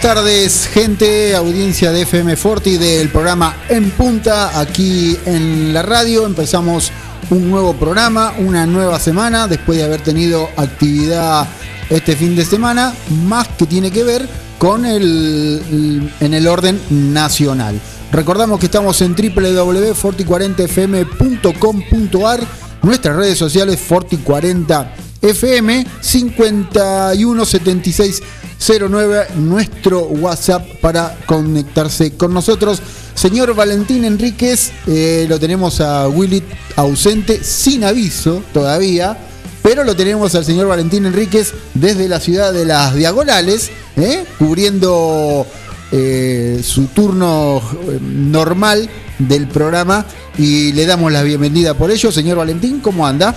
Tardes, gente, audiencia de FM Forti del programa En Punta, aquí en la radio. Empezamos un nuevo programa, una nueva semana, después de haber tenido actividad este fin de semana, más que tiene que ver con el en el orden nacional. Recordamos que estamos en www.forti40fm.com.ar, nuestras redes sociales Forti40 FM 5176 09, nuestro WhatsApp para conectarse con nosotros. Señor Valentín Enríquez, eh, lo tenemos a Willy ausente, sin aviso todavía, pero lo tenemos al señor Valentín Enríquez desde la ciudad de las Diagonales, eh, cubriendo eh, su turno normal del programa y le damos la bienvenida por ello. Señor Valentín, ¿cómo anda?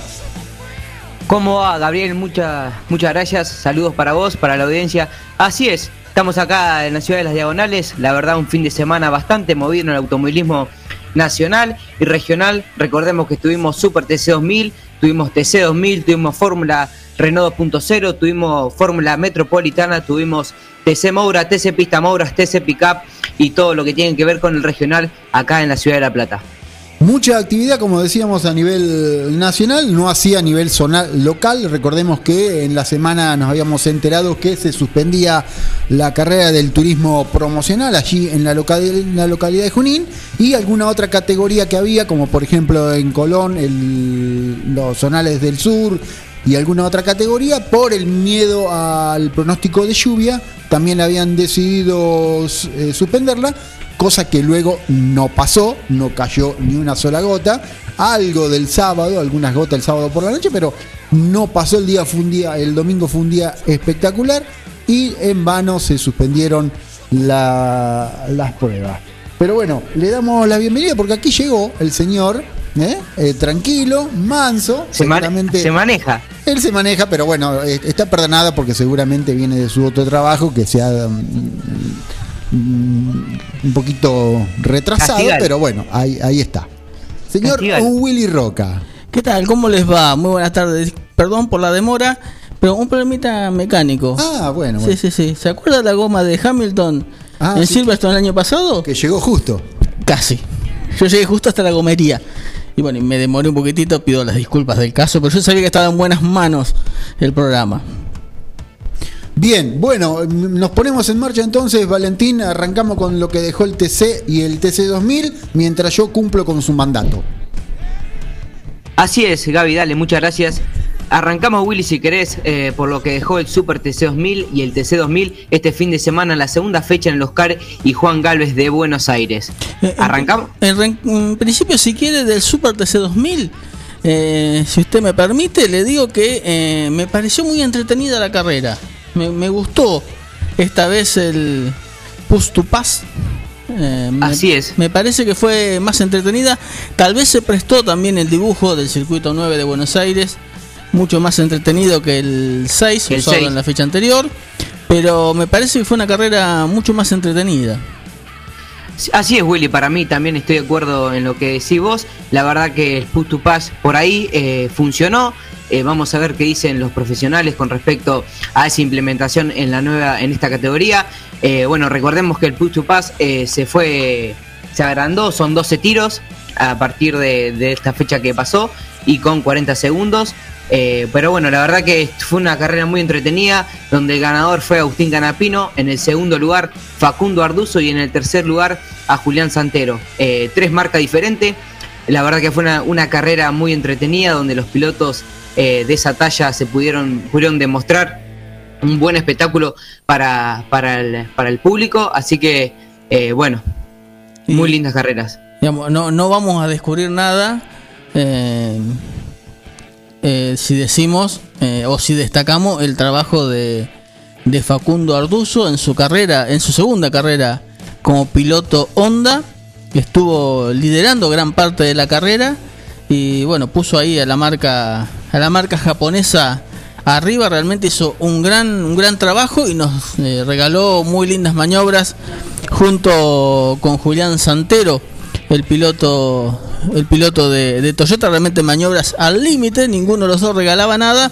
¿Cómo va, Gabriel? Muchas, muchas gracias. Saludos para vos, para la audiencia. Así es, estamos acá en la ciudad de las Diagonales. La verdad, un fin de semana bastante movido en el automovilismo nacional y regional. Recordemos que tuvimos Super TC 2000, tuvimos TC 2000, tuvimos Fórmula Renault 2.0, tuvimos Fórmula Metropolitana, tuvimos TC Moura, TC Pista Mouras, TC Pickup y todo lo que tiene que ver con el regional acá en la ciudad de La Plata. Mucha actividad, como decíamos, a nivel nacional, no hacía a nivel zonal local. Recordemos que en la semana nos habíamos enterado que se suspendía la carrera del turismo promocional allí en la, la localidad de Junín y alguna otra categoría que había, como por ejemplo en Colón, el, los zonales del sur y alguna otra categoría, por el miedo al pronóstico de lluvia, también habían decidido eh, suspenderla cosa que luego no pasó, no cayó ni una sola gota. Algo del sábado, algunas gotas el sábado por la noche, pero no pasó el día, fue un día, el domingo fue un día espectacular y en vano se suspendieron las pruebas. Pero bueno, le damos la bienvenida porque aquí llegó el señor, ¿eh? Eh, tranquilo, manso. Se, se maneja. Él se maneja, pero bueno, eh, está perdonado porque seguramente viene de su otro trabajo que se ha Mm, un poquito retrasado, pero bueno, ahí, ahí está. Señor Willy Roca. ¿Qué tal? ¿Cómo les va? Muy buenas tardes. Perdón por la demora, pero un problemita mecánico. Ah, bueno. Sí, sí, sí. ¿Se acuerda la goma de Hamilton ah, en Silverstone el año pasado? Que llegó justo. Casi. Yo llegué justo hasta la gomería. Y bueno, me demoré un poquitito, pido las disculpas del caso, pero yo sabía que estaba en buenas manos el programa. Bien, bueno, nos ponemos en marcha entonces, Valentín, arrancamos con lo que dejó el TC y el TC 2000, mientras yo cumplo con su mandato. Así es, Gaby, dale, muchas gracias. Arrancamos, Willy, si querés, eh, por lo que dejó el Super TC 2000 y el TC 2000 este fin de semana, en la segunda fecha en el Oscar y Juan Galvez de Buenos Aires. Eh, ¿Arrancamos? En, principio, si quiere, del Super TC 2000, eh, si usted me permite, le digo que me pareció muy entretenida la carrera me, gustó esta vez el Push to Pass. Eh, Así es. Me parece que fue más entretenida. Tal vez se prestó también el dibujo del circuito 9 de Buenos Aires. Mucho más entretenido que el 6 usado en la fecha anterior. Pero me parece que fue una carrera mucho más entretenida. Así es, Willy, para mí también estoy de acuerdo en lo que decís vos. La verdad que el push to pass por ahí eh, funcionó. Eh, vamos a ver qué dicen los profesionales con respecto a esa implementación en la nueva, en esta categoría. Eh, bueno, recordemos que el push to pass se fue, se agrandó, son 12 tiros a partir de, de esta fecha que pasó y con 40 segundos. Eh, pero bueno, la verdad que fue una carrera muy entretenida, donde el ganador fue Agustín Canapino, en el segundo lugar Facundo Arduzo y en el tercer lugar a Julián Santero. Eh, tres marcas diferentes. La verdad que fue una, carrera muy entretenida, donde los pilotos eh, de esa talla se pudieron, pudieron demostrar un buen espectáculo para, para, el, público. Así que, bueno, muy lindas carreras. no, no vamos a descubrir nada. Eh, si decimos eh, o si destacamos el trabajo de, de, Facundo Arduzo en su carrera, en su segunda carrera como piloto Honda, que estuvo liderando gran parte de la carrera y bueno, puso ahí a la marca a la marca japonesa arriba, realmente hizo un gran un gran trabajo y nos eh, regaló muy lindas maniobras junto con Julián Santero, el piloto el piloto de, Toyota, realmente maniobras al límite, ninguno de los dos regalaba nada.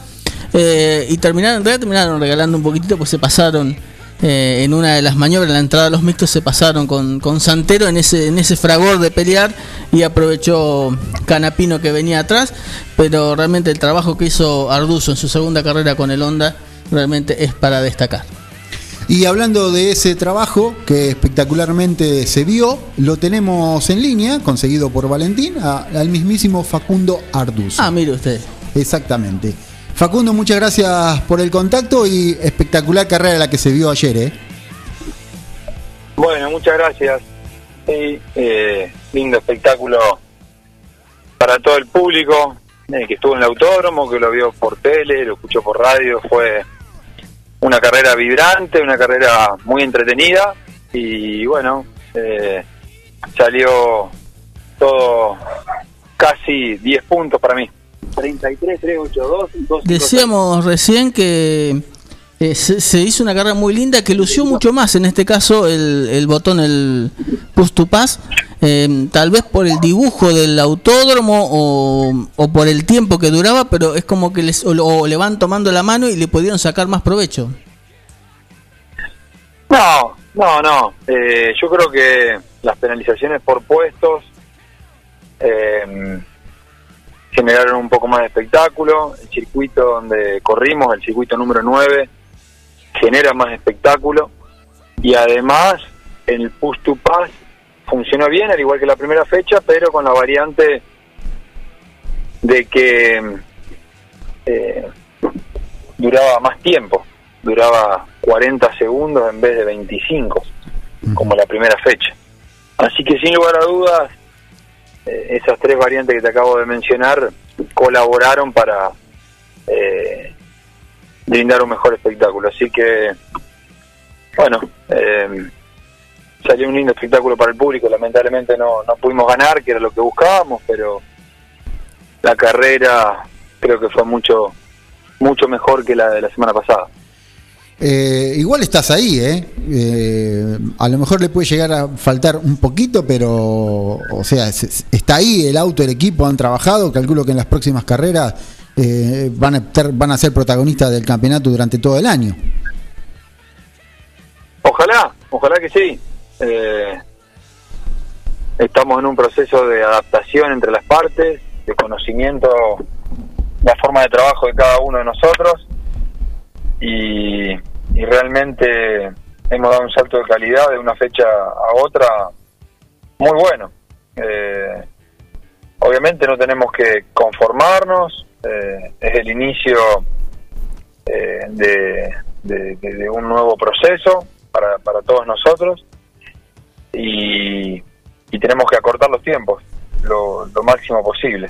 Eh, y terminaron, terminaron regalando un poquitito, pues se pasaron eh, en una de las maniobras, en la entrada de los mixtos, se pasaron con, con Santero en ese, en ese fragor de pelear y aprovechó Canapino que venía atrás. Pero realmente el trabajo que hizo Arduzo en su segunda carrera con el Honda realmente es para destacar. Y hablando de ese trabajo que espectacularmente se vio, lo tenemos en línea, conseguido por Valentín, al mismísimo Facundo Arduz. Ah, mire usted. Exactamente. Facundo, muchas gracias por el contacto y espectacular carrera la que se vio ayer, ¿eh? Bueno, muchas gracias. Sí, eh, lindo espectáculo para todo el público eh, que estuvo en el autódromo, que lo vio por tele, lo escuchó por radio, fue una carrera vibrante, una carrera muy entretenida y bueno, eh, salió todo casi 10 puntos para mí. 33, 3, 8, 2, Decíamos recién que eh, se, hizo una carrera muy linda que lució mucho más, en este caso el, el botón, el push to pass, eh, tal vez por el dibujo del autódromo o, o, por el tiempo que duraba, pero es como que les, o, le van tomando la mano y le pudieron sacar más provecho. No, no, no. Eh, yo creo que las penalizaciones por puestos generaron un poco más de espectáculo. El circuito donde corrimos, el circuito número 9, genera más espectáculo y además el push to pass funcionó bien, al igual que la primera fecha, pero con la variante de que eh, duraba más tiempo, duraba 40 segundos en vez de 25, como la primera fecha. Así que sin lugar a dudas, eh, esas tres variantes que te acabo de mencionar colaboraron para eh, brindar un mejor espectáculo. Así que, bueno, eh, salió un lindo espectáculo para el público. Lamentablemente no, no pudimos ganar, que era lo que buscábamos, pero la carrera creo que fue mucho, mucho mejor que la de la semana pasada. Eh, igual estás ahí, ¿eh? ¿eh? A lo mejor le puede llegar a faltar un poquito, pero, o sea, está ahí el auto, el equipo, han trabajado. Calculo que en las próximas carreras eh, van, a van a ser protagonistas del campeonato durante todo el año. Ojalá, ojalá que sí. Eh, estamos en un proceso de adaptación entre las partes, de conocimiento, la forma de trabajo de cada uno de nosotros y, realmente hemos dado un salto de calidad de una fecha a otra muy bueno. Eh, obviamente no tenemos que conformarnos, eh, es el inicio eh, de, un nuevo proceso para, para todos nosotros y, tenemos que acortar los tiempos lo, máximo posible.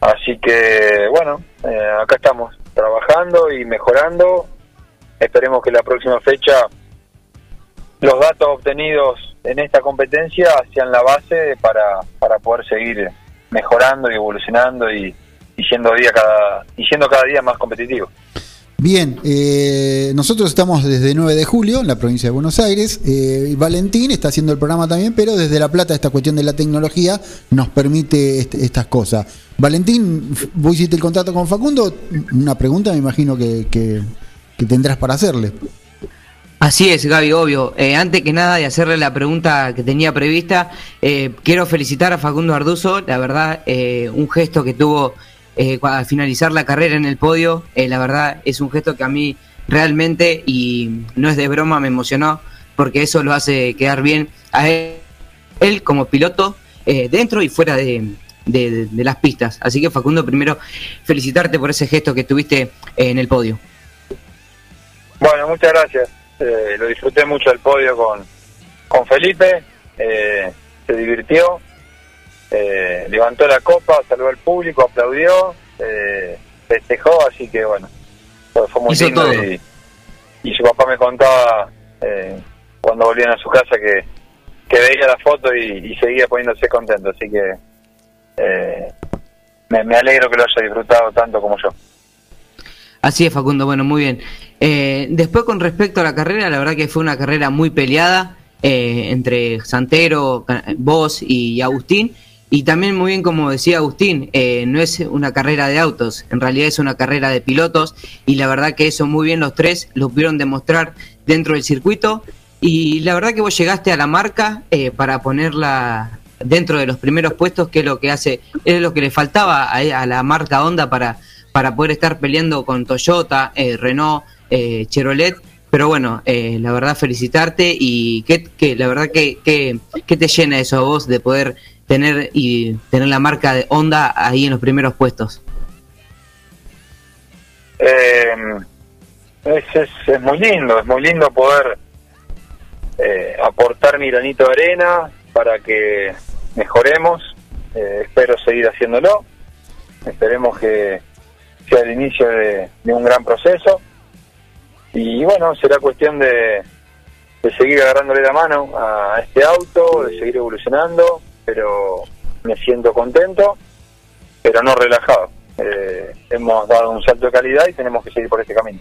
Así que bueno, eh, acá estamos trabajando y mejorando. Esperemos que la próxima fecha los datos obtenidos en esta competencia sean la base para, para poder seguir mejorando y evolucionando y, y siendo día cada y siendo cada día más competitivo. Bien, eh, nosotros estamos desde 9 de julio en la provincia de Buenos Aires. Eh, Valentín está haciendo el programa también, pero desde La Plata esta cuestión de la tecnología nos permite este- estas cosas. Valentín, vos hiciste el contrato con Facundo. Una pregunta me imagino que, que- que tendrás para hacerle. Así es, Gaby, obvio. Eh, antes que nada de hacerle la pregunta que tenía prevista, eh, quiero felicitar a Facundo Arduzo, la verdad, eh, un gesto que tuvo eh, al finalizar la carrera en el podio, eh, la verdad es un gesto que a mí realmente, y no es de broma, me emocionó, porque eso lo hace quedar bien a él, él como piloto, eh, dentro y fuera de, de- de- las pistas. Así que Facundo, primero felicitarte por ese gesto que tuviste en el podio. Bueno, muchas gracias. Eh, lo disfruté mucho el podio con, con Felipe. se divirtió. Eh, levantó la copa, saludó al público, aplaudió, eh, festejó, así que bueno, fue, muy Hizo lindo. todo. Y, y su papá me contaba eh, cuando volvían a su casa que, que veía la foto y, y seguía poniéndose contento. Así que eh, me, me alegro que lo haya disfrutado tanto como yo. Así es, Facundo, bueno, muy bien. Eh, después, con respecto a la carrera, la verdad que fue una carrera muy peleada eh, entre Santero, vos y Agustín. Y también, muy bien, como decía Agustín, eh, no es una carrera de autos, en realidad es una carrera de pilotos. Y la verdad que eso muy bien los tres lo pudieron demostrar dentro del circuito. Y la verdad que vos llegaste a la marca eh, para ponerla dentro de los primeros puestos, que es lo que hace, es lo que le faltaba a, la marca Honda para, para poder estar peleando con Toyota, eh, Renault, eh, Chevrolet. Pero bueno, eh, la verdad felicitarte y que, que la verdad que, que, que te llena eso a vos de poder tener y tener la marca de Honda ahí en los primeros puestos. Eh, es, es, muy lindo, es muy lindo poder eh, aportar mi granito de arena para que mejoremos. Eh, espero seguir haciéndolo. Esperemos que sea el inicio de, de un gran proceso. Y bueno, será cuestión de, de seguir agarrándole la mano a este auto, de seguir evolucionando, pero me siento contento, pero no relajado. Eh, hemos dado un salto de calidad y tenemos que seguir por este camino.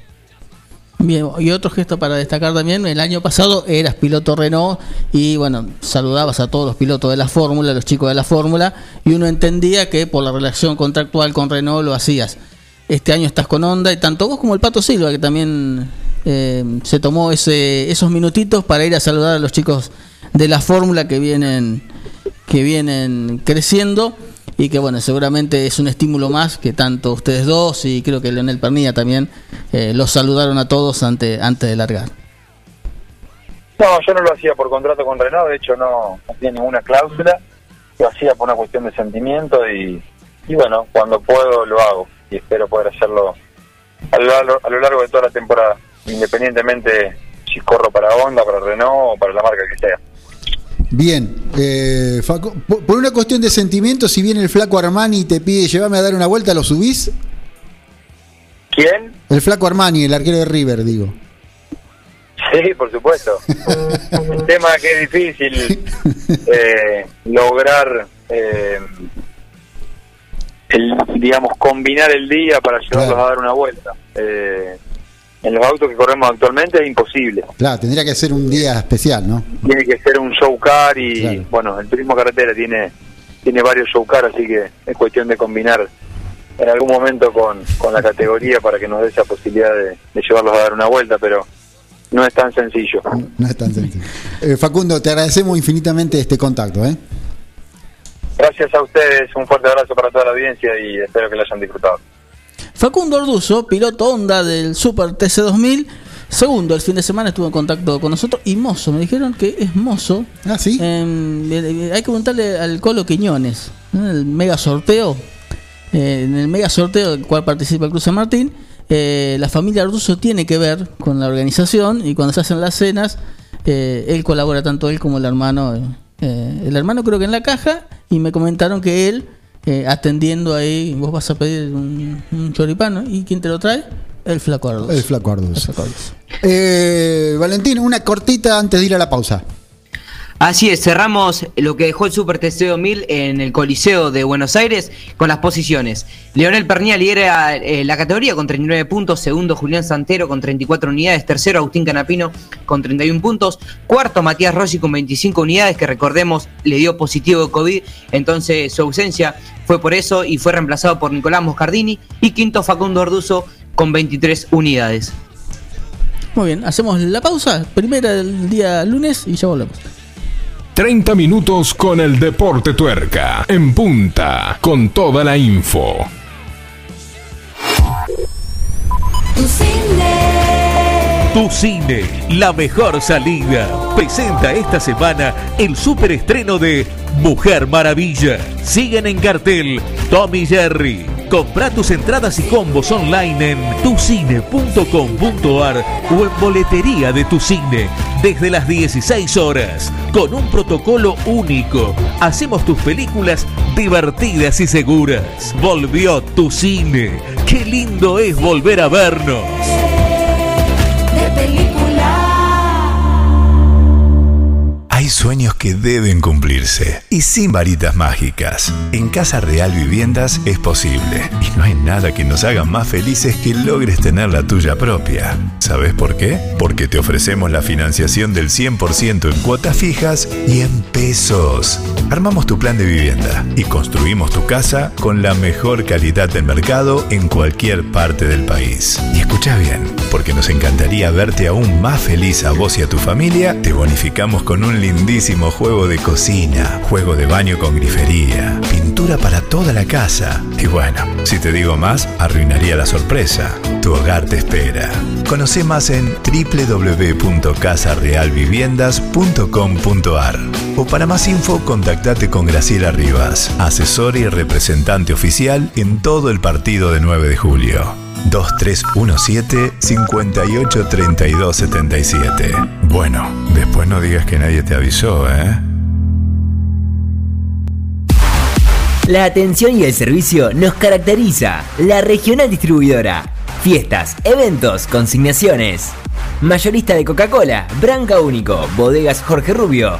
Bien, y otro gesto para destacar también, el año pasado eras piloto Renault y bueno, saludabas a todos los pilotos de la Fórmula, los chicos de la Fórmula, y uno entendía que por la relación contractual con Renault lo hacías. Este año estás con Honda y tanto vos como el Pato Silva, que también eh, se tomó ese, esos minutitos para ir a saludar a los chicos de la Fórmula que vienen, que vienen creciendo y que bueno, seguramente es un estímulo más que tanto ustedes dos y creo que Leonel Pernilla también eh, los saludaron a todos ante, antes de largar. No, yo no lo hacía por contrato con Renault, de hecho no, no tiene ninguna cláusula, lo hacía por una cuestión de sentimiento y, y bueno, cuando puedo lo hago y espero poder hacerlo a lo, a lo largo de toda la temporada, independientemente si corro para Honda, para Renault o para la marca que sea. Bien, eh, Facu- por una cuestión de sentimiento, si viene el flaco Armani y te pide llevarme a dar una vuelta, ¿lo subís? ¿Quién? El flaco Armani, el arquero de River, digo. Sí, por supuesto. el tema es que es difícil eh, lograr, eh, el, digamos, combinar el día para llevarlos Claro. a dar una vuelta. Eh, en los autos que corremos actualmente es imposible. Claro, tendría que ser un día especial, ¿no? Tiene que ser un show car y, Claro. bueno, el turismo carretera tiene tiene varios show car, así que es cuestión de combinar en algún momento con, con la categoría para que nos dé esa posibilidad de, de llevarlos a dar una vuelta, pero no es tan sencillo. No es tan sencillo. Eh, Facundo, te agradecemos infinitamente este contacto, ¿eh? Gracias a ustedes, un fuerte abrazo para toda la audiencia y espero que lo hayan disfrutado. Facundo Orduzo, piloto Honda del Super TC2000, segundo el fin de semana estuvo en contacto con nosotros y Mozo, me dijeron que es Mozo. Ah, sí. Eh, eh, hay que preguntarle al Colo Quiñones, ¿no? el mega sorteo. eh, en el mega sorteo del cual participa el Cruz San Martín, eh, la familia Orduzo tiene que ver con la organización y cuando se hacen las cenas, eh, él colabora tanto él como el hermano. eh, el hermano creo que en la caja y me comentaron que él eh, atendiendo ahí, vos vas a pedir un, un choripán, ¿no? ¿Y quién te lo trae? El flaco Orduzo. El flaco El Arduz. flaco. Eh, Valentín, una cortita antes de ir a la pausa. Así es, cerramos lo que dejó el Super TC 2000 en el Coliseo de Buenos Aires con las posiciones. Leonel Pernía lidera eh, la categoría con 39 puntos, segundo Julián Santero con 34 unidades, tercero Agustín Canapino con 31 puntos, cuarto Matías Rossi con 25 unidades, que recordemos le dio positivo de COVID, entonces su ausencia fue por eso y fue reemplazado por Nicolás Moscardini, y quinto Facundo Orduzo con 23 unidades. Muy bien, hacemos la pausa, primera del día lunes y ya volvemos. 30 minutos con el Deporte Tuerca. En punta, con toda la info. Tu cine. Tu cine, la mejor salida. Presenta esta semana el superestreno de Mujer Maravilla. Siguen en cartel Tommy Jerry. Compra tus entradas y combos online en tucine.com.ar o en boletería de tu cine desde las 16 horas con un protocolo único. Hacemos tus películas divertidas y seguras. Volvió tu cine. Qué lindo es volver a vernos. Sueños que deben cumplirse y sin varitas mágicas. En Casa Real Viviendas es posible y no hay nada que nos haga más felices que logres tener la tuya propia. ¿Sabes por qué? Porque te ofrecemos la financiación del 100% en cuotas fijas y en pesos. Armamos tu plan de vivienda y construimos tu casa con la mejor calidad del mercado en cualquier parte del país. Y escucha bien, porque nos encantaría verte aún más feliz a vos y a tu familia, te bonificamos con un lindísimo juego de cocina, juego de baño con grifería, pintura para toda la casa. Y bueno, si te digo más, arruinaría la sorpresa. Tu hogar te espera. Conoce más en www.casarealviviendas.com.ar o para más info contactate con Graciela Rivas, asesora y representante oficial en todo el partido de 9 de julio. 2317 583277 Bueno, después no digas que nadie te avisó, ¿eh? La atención y el servicio nos caracteriza. La regional distribuidora. Fiestas, eventos, consignaciones. Mayorista de Coca-Cola, Branca Único, Bodegas Jorge Rubio,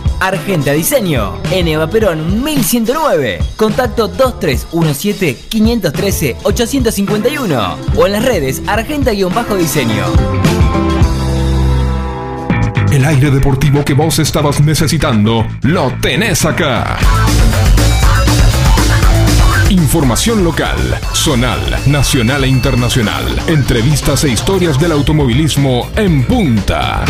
Argenta Diseño. En Eva Perón 1109. Contacto 2317-513-851. O en las redes Argenta-Diseño. El aire deportivo que vos estabas necesitando, lo tenés acá. Información local, zonal, nacional e internacional. Entrevistas e historias del automovilismo en punta.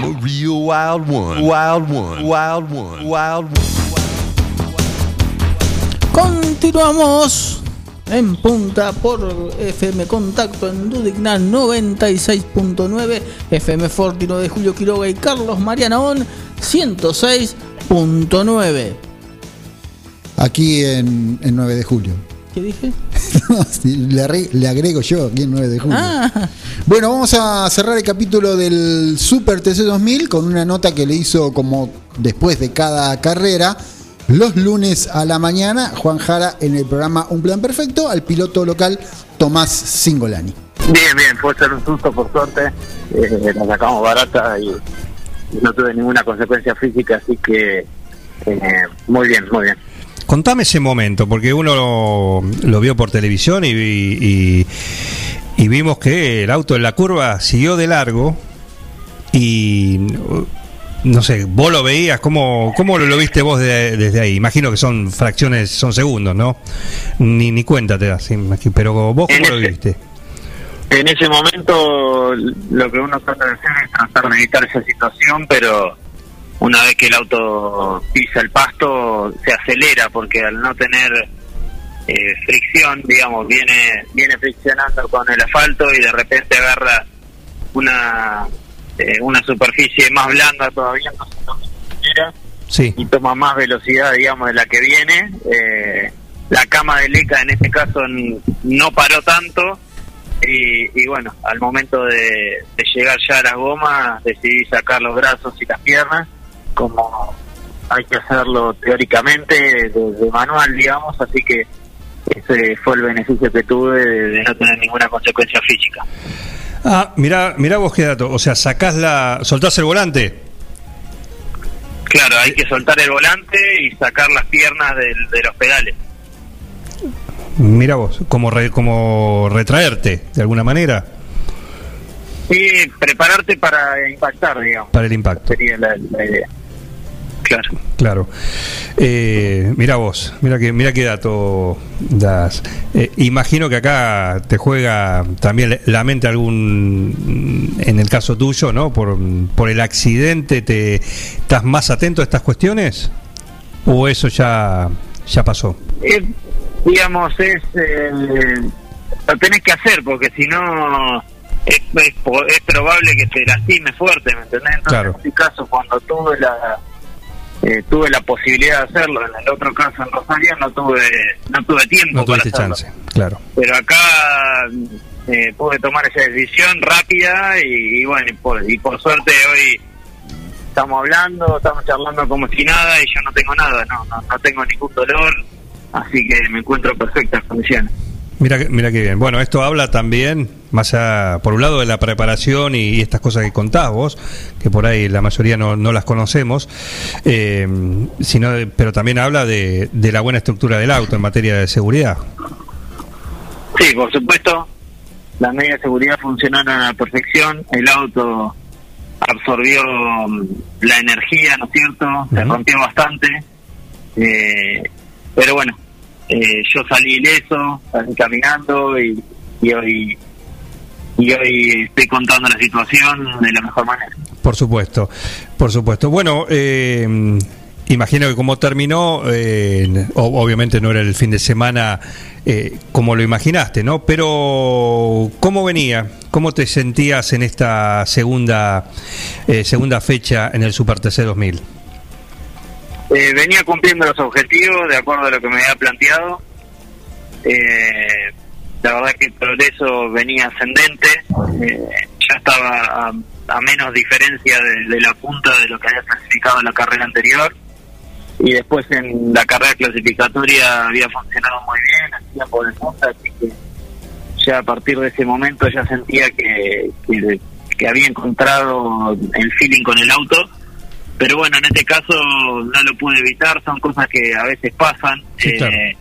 I'm a real wild one. Wild one. Wild one. Wild one. Continuamos en punta por FM Contacto en Dudignan 96.9, FM Fortino de Julio Quiroga y Carlos Marianaón 106.9. Aquí en, en 9 de julio. ¿Qué dije? No, le, le agrego yo aquí en 9 de julio. Ah, Bueno, vamos a cerrar el capítulo del Super TC 2000 con una nota que le hizo como después de cada carrera. Los lunes a la mañana, Juan Jara en el programa Un Plan Perfecto al piloto local Tomás Singolani. Bien, bien, fue ser un susto por suerte. Eh, la sacamos barata y, y no tuve ninguna consecuencia física, así que eh, muy bien, muy bien. Contame ese momento, porque uno lo, lo vio por televisión y, y- y vimos que el auto en la curva siguió de largo y no sé, vos lo veías, ¿cómo, cómo lo viste vos de- desde ahí? Imagino que son fracciones, son segundos, ¿no? Ni, ni cuenta te das, pero vos cómo lo viste. En ese momento lo que uno trata de hacer es tratar de evitar esa situación, pero una vez que el auto pisa el pasto se acelera porque al no tener eh, fricción, digamos, viene viene friccionando con el asfalto y de repente agarra una eh, una superficie más blanda todavía, no se Sí. y toma más velocidad, digamos, de la que viene. Eh, la cama de Leca en este caso no paró tanto y, y bueno, al momento de, de llegar ya a las gomas decidí sacar los brazos y las piernas como hay que hacerlo teóricamente de, de manual, digamos, así que ese fue el beneficio que tuve de, de no tener ninguna consecuencia física. Ah, mirá, mirá vos qué dato, o sea, sacás la, soltás el volante. Claro, hay que soltar el volante y sacar las piernas de los pedales. Mira vos, como, re- como retraerte, de alguna manera, Y prepararte para impactar, digamos. para el impacto. Sería la, la idea. Claro. Claro. Eh, mira vos, mira que, mira qué dato das. Eh, imagino que acá te juega también la mente algún, en el caso tuyo, ¿no? Por, por el accidente, te ¿estás más atento a estas cuestiones? ¿O eso ya, ya pasó? Eh, digamos, es. eh, lo tenés que hacer porque si no. Es, es, es probable que te lastime fuerte, ¿me entendés? Entonces, Claro. en este caso, cuando tuve la. Eh, tuve la posibilidad de hacerlo, en el otro caso en Rosario no tuve no tuve tiempo No para tuviste hacerlo. chance, claro. pero acá eh, pude tomar esa decisión rápida y, y bueno, y por, y por suerte hoy estamos hablando, estamos charlando como si nada y yo no tengo nada, no, no, no tengo ningún dolor, así que me encuentro en perfectas condiciones. Mira, mira qué bien. Bueno, esto habla también, más allá, por un lado, de la preparación y, y estas cosas que contás vos, que por ahí la mayoría no, no las conocemos, eh, sino, pero también habla de, de la buena estructura del auto en materia de seguridad. Sí, por supuesto, las medidas de seguridad funcionaron a la perfección, el auto absorbió mm, la energía, ¿no es cierto? Se rompió bastante, eh, pero bueno, eh, yo salí ileso, salí caminando y, y hoy y hoy estoy contando la situación de la mejor manera. Por supuesto, por supuesto. Bueno, eh, imagino que como terminó, eh, obviamente no era el fin de semana eh, como lo imaginaste, ¿no? Pero ¿cómo venía? ¿Cómo te sentías en esta segunda eh, segunda fecha en el Super TC 2000? Eh, venía cumpliendo los objetivos de acuerdo a lo que me había planteado. Eh, la verdad que el progreso venía ascendente. Eh, ya estaba a, a menos diferencia de, la punta de lo que había clasificado en la carrera anterior. Y después en la carrera clasificatoria había funcionado muy bien, hacía por el punta, así que ya a partir de ese momento ya sentía que, que había encontrado el feeling con el auto pero bueno, en este caso no lo pude evitar, son cosas que a veces pasan. Sí, claro. eh,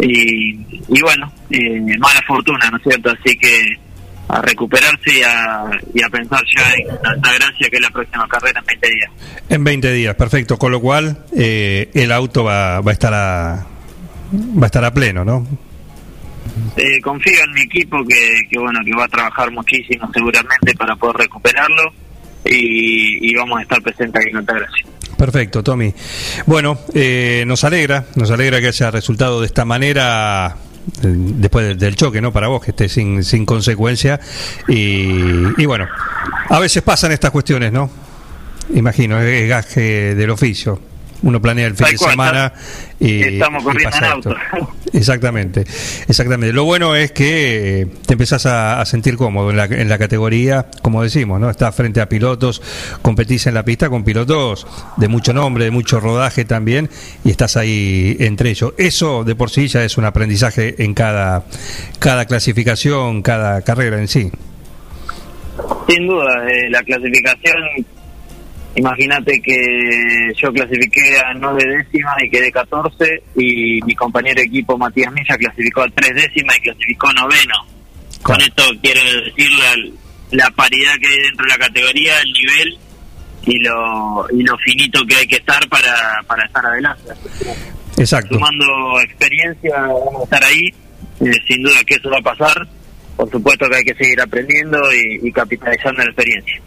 y, y bueno, eh, mala fortuna, ¿no es cierto? Así que a recuperarse y a, y a pensar ya en la, la gracia que es la próxima carrera en 20 días. En 20 días, perfecto. Con lo cual, eh, el auto va, va a estar a va a estar a pleno, ¿no? Eh, confío en mi equipo que, que bueno que va a trabajar muchísimo seguramente para poder recuperarlo y, y vamos a estar presentes aquí en Altagracia. Perfecto, Tommy. Bueno, eh, nos alegra, nos alegra que haya resultado de esta manera eh, después del, choque, ¿no? Para vos, que esté sin, sin consecuencia. Y, y bueno, a veces pasan estas cuestiones, ¿no? Imagino, es gaje del oficio. Uno planea el fin de cual, semana y, Estamos corriendo en auto. Exactamente, exactamente. Lo bueno es que te empezás a, a sentir cómodo en la, en la categoría, como decimos, ¿no? Estás frente a pilotos, competís en la pista con pilotos de mucho nombre, de mucho rodaje también, y estás ahí entre ellos. Eso de por sí ya es un aprendizaje en cada, cada clasificación, cada carrera en sí. Sin duda, eh, la clasificación, imagínate que yo clasifiqué a nueve décimas y quedé 14 y mi compañero de equipo Matías Milla clasificó a tres décimas y clasificó noveno. Con esto quiero decir la, la paridad que hay dentro de la categoría, el nivel y lo, y lo finito que hay que estar para, para estar adelante. Exacto. Sumando experiencia, vamos a estar ahí, eh, sin duda que eso va a pasar. Por supuesto que hay que seguir aprendiendo y, y capitalizando la experiencia.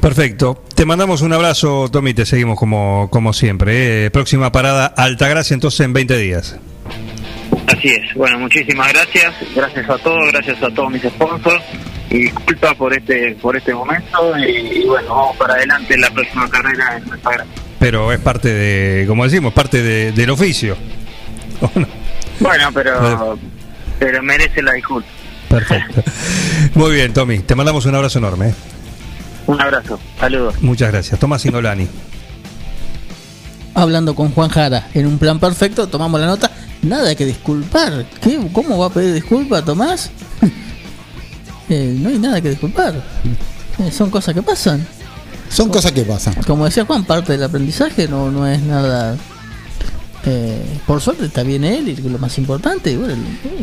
Perfecto. Te mandamos un abrazo, Tommy, te seguimos como, como siempre. ¿eh? Próxima parada, Altagracia, entonces en 20 días. Así es. Bueno, muchísimas gracias. Gracias a todos, gracias a todos mis sponsors. Y disculpa por este por este momento. Y, y bueno, vamos para adelante en la próxima carrera en gran- Pero es parte de, como decimos, parte de- del oficio. Bueno, pero, pero merece la disculpa. Perfecto. Muy bien, Tommy. Te mandamos un abrazo enorme. ¿eh? Un abrazo. Saludos. Muchas gracias. Tomás Ingolani. hablando con Juan Jara en un plan perfecto, tomamos la nota, nada que disculpar. ¿Qué? ¿Cómo va a pedir disculpas, Tomás? Eh, no hay nada que disculpar. Eh, son cosas que pasan. Son cosas que pasan. Como decía Juan, parte del aprendizaje no, no es nada... eh, por suerte está bien él y lo más importante, bueno,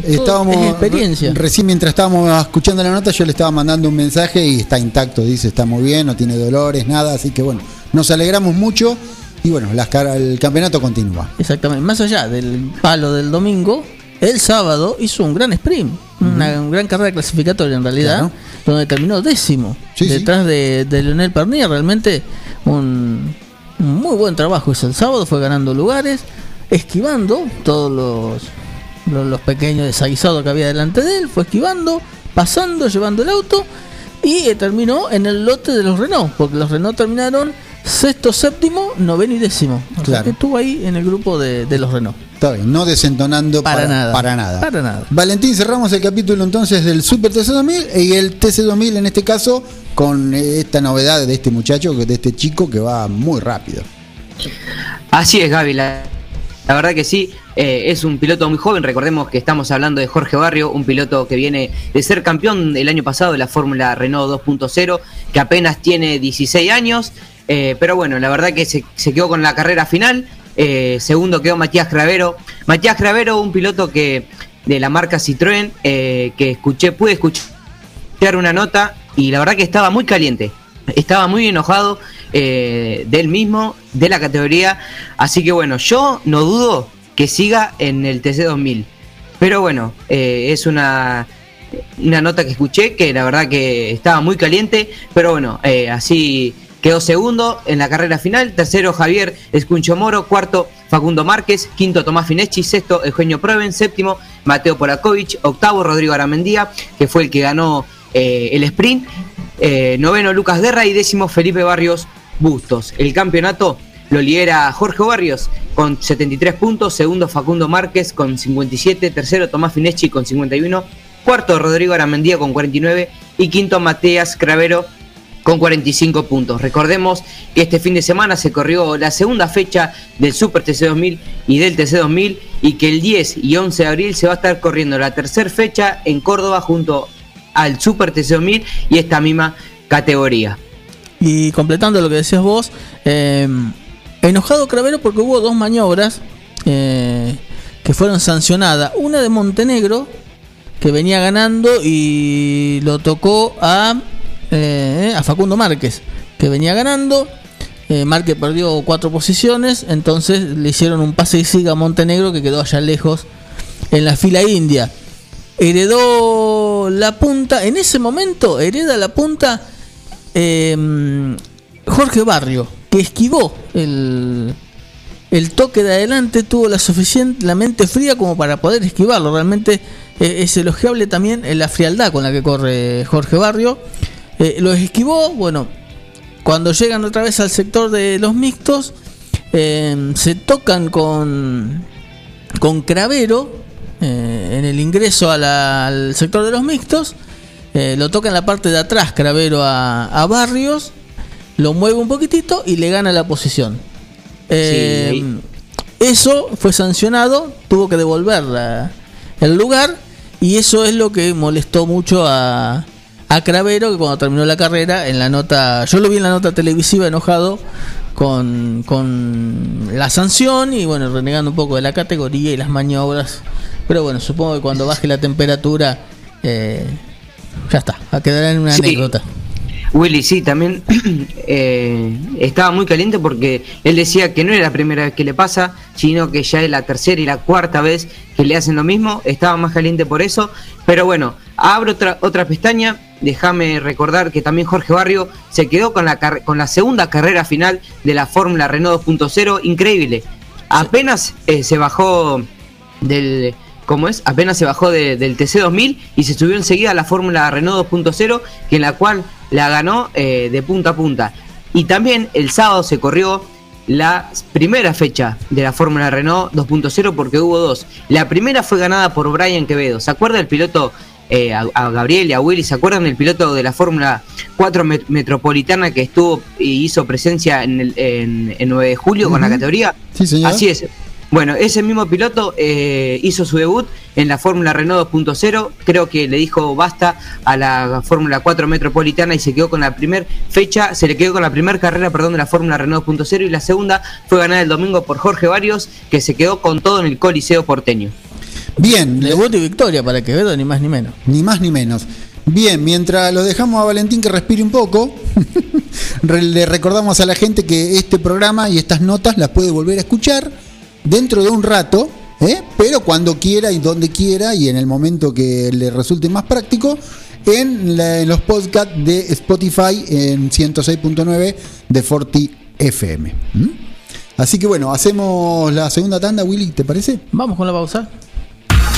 Estábamos es experiencia. re- recién mientras estábamos escuchando la nota, yo le estaba mandando un mensaje y está intacto, dice está muy bien, no tiene dolores, nada, así que bueno, nos alegramos mucho y bueno, las el campeonato continúa. Exactamente. Más allá del palo del domingo, el sábado hizo un gran sprint, una gran carrera clasificatoria en realidad, donde terminó décimo, detrás De, de Leonel Pernier. Realmente un, muy buen trabajo hizo el sábado, fue ganando lugares, esquivando todos los, los, los pequeños desaguisados que había delante de él, fue esquivando, pasando, llevando el auto y eh, terminó en el lote de los Renault, porque los Renault terminaron sexto, séptimo, noveno y décimo. O sea Claro. que estuvo ahí en el grupo de, de los Renault. Está bien, no desentonando Para para, nada. Para nada. Para nada. Valentín, cerramos el capítulo entonces del Super TC2000 y el TC2000 en este caso con eh, esta novedad de este muchacho, de este chico que va muy rápido. Así es, Gaby. La, la verdad que sí, eh, es un piloto muy joven. Recordemos que estamos hablando de Jorge Barrio, un piloto que viene de ser campeón el año pasado de la Fórmula Renault 2.0, que apenas tiene 16 años. eh, pero bueno, la verdad que se, quedó con la carrera final. eh, segundo quedó Matías Gravero. Matías Gravero, un piloto que de la marca Citroën, que escuché, pude escuchar una nota y la verdad que estaba muy caliente. Estaba muy enojado eh, de él mismo, de la categoría. Así que bueno, yo no dudo que siga en el TC2000. Pero bueno, eh, es una una nota que escuché que la verdad que estaba muy caliente, pero bueno, eh, así quedó segundo en la carrera final, tercero Javier Escuncho Moro, cuarto Facundo Márquez, quinto Tomás Fineschi, sexto Eugenio Proven, séptimo Mateo Polakovic, octavo Rodrigo Aramendía, que fue el que ganó el sprint, noveno Lucas Guerra. Y décimo Felipe Barrios Bustos. El campeonato lo lidera Jorge Barrios con 73 puntos, segundo Facundo Márquez con 57, tercero Tomás Fineschi con 51, cuarto Rodrigo Aramendía con 49 y quinto Mateas Cravero con 45 puntos. Recordemos que este fin de semana se corrió la segunda fecha del Super TC2000 y del TC2000 y que el 10 y 11 de abril se va a estar corriendo la tercera fecha en Córdoba junto al Super TC2000 y esta misma categoría. Y completando lo que decías vos, eh, enojado Cravero porque hubo dos maniobras eh, que fueron sancionadas. Una de Montenegro, que venía ganando y lo tocó a, eh, a Facundo Márquez, que venía ganando. Eh, Márquez perdió cuatro posiciones, entonces le hicieron un pase y siga a Montenegro que quedó allá lejos en la fila india. Heredó la punta, en ese momento hereda la punta eh, Jorge Barrio, que esquivó el, el toque de adelante, tuvo la suficiente la mente fría como para poder esquivarlo. Realmente eh, es elogiable también eh, la frialdad con la que corre Jorge Barrio. Eh, lo esquivó, bueno, cuando llegan otra vez al sector de los mixtos, eh, se tocan con, con Cravero eh, en el ingreso al sector de los mixtos. Eh, lo toca en la parte de atrás Cravero a, a Barrios, lo mueve un poquitito y le gana la posición. Eh, eso fue sancionado, tuvo que devolver la- el lugar y eso es lo que molestó mucho a, a Cravero que cuando terminó la carrera en la nota, yo lo vi en la nota televisiva enojado con, con la sanción y bueno, renegando un poco de la categoría y las maniobras. Pero bueno, supongo que cuando baje la temperatura eh, ya está, va a quedar en una Sí. anécdota. Willy, sí, también eh, estaba muy caliente porque él decía que no era la primera vez que le pasa, sino que ya es la tercera y la cuarta vez que le hacen lo mismo. Estaba más caliente por eso. Pero bueno, abro otra, otra pestaña. Déjame recordar que también Jorge Barrio se quedó con la, con la segunda carrera final de la Fórmula Renault 2.0. Increíble. Apenas eh, se bajó del ¿cómo es? Apenas se bajó de- del TC2000 y se subió enseguida a la Fórmula Renault 2.0, que en la cual la ganó eh, de punta a punta. Y también el sábado se corrió la primera fecha de la Fórmula Renault 2.0 porque hubo dos. La primera fue ganada por Brian Quevedo. ¿Se acuerda el piloto eh, a, a Gabriel y a Willy? ¿Se acuerdan del piloto de la Fórmula 4 met- Metropolitana que estuvo y hizo presencia en el en, en 9 de julio con la categoría? Sí, señor. Así es. Bueno, ese mismo piloto eh, hizo su debut en la Fórmula Renault 2.0. Creo que le dijo basta a la Fórmula 4 Metropolitana y se quedó con la primera fecha, se le quedó con la primera carrera, perdón, de la Fórmula Renault 2.0 y la segunda fue ganada el domingo por Jorge Barrios, que se quedó con todo en el Coliseo porteño. Bien, le- Debut y victoria para Quevedo, ni más ni menos. ni más ni menos. Bien, mientras lo dejamos a Valentín que respire un poco, le recordamos a la gente que este programa y estas notas las puede volver a escuchar dentro de un rato, ¿eh? pero cuando quiera y donde quiera y en el momento que le resulte más práctico, en, la- en los podcasts de Spotify en 106.9 de Forti FM. ¿m? Así que bueno, hacemos la segunda tanda, Willy, ¿te parece? Vamos con la pausa.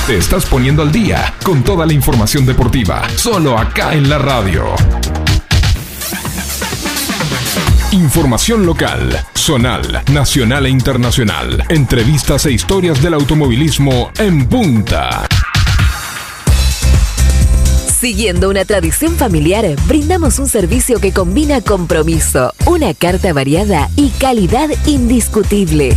Te estás poniendo al día con toda la información deportiva, solo acá en la radio. Información local, zonal, nacional e internacional. Entrevistas e historias del automovilismo en punta. Siguiendo una tradición familiar, brindamos un servicio que combina compromiso, una carta variada y calidad indiscutible.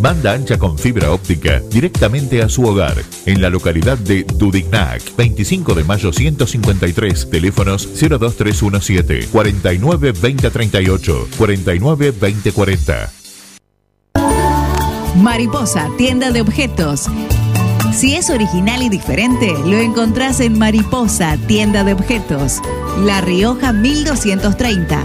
Banda ancha con fibra óptica directamente a su hogar en la localidad de Dudignac, 25 de mayo 153, teléfonos 02317 49 2038 49 2040. Mariposa, tienda de objetos. Si es original y diferente, lo encontrás en Mariposa, tienda de objetos. La Rioja 1230.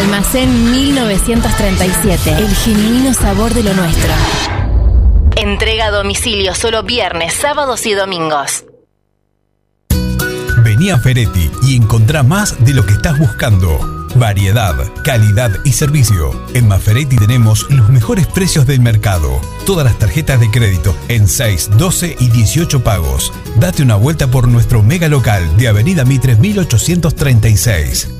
Almacén 1937. El genuino sabor de lo nuestro. Entrega a domicilio solo viernes, sábados y domingos. Vení a Feretti y encontrá más de lo que estás buscando. Variedad, calidad y servicio. En Maferetti tenemos los mejores precios del mercado. Todas las tarjetas de crédito en 6, 12 y 18 pagos. Date una vuelta por nuestro mega local de Avenida Mitre 1836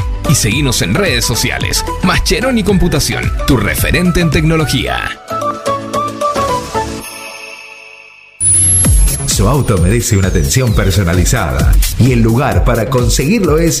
y seguinos en redes sociales. Mascheroni Computación, tu referente en tecnología. Su auto merece una atención personalizada y el lugar para conseguirlo es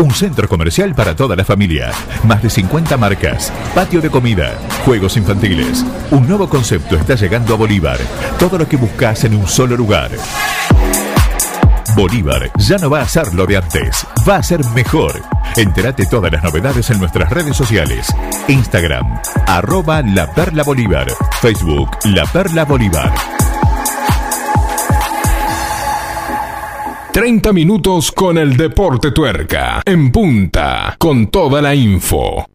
Un centro comercial para toda la familia. Más de 50 marcas. Patio de comida. Juegos infantiles. Un nuevo concepto está llegando a Bolívar. Todo lo que buscas en un solo lugar. Bolívar ya no va a ser lo de antes, va a ser mejor. Entérate todas las novedades en nuestras redes sociales. Instagram, arroba La Perla Bolívar. Facebook, La Perla Bolívar. 30 minutos con el Deporte Tuerca. En punta, con toda la info.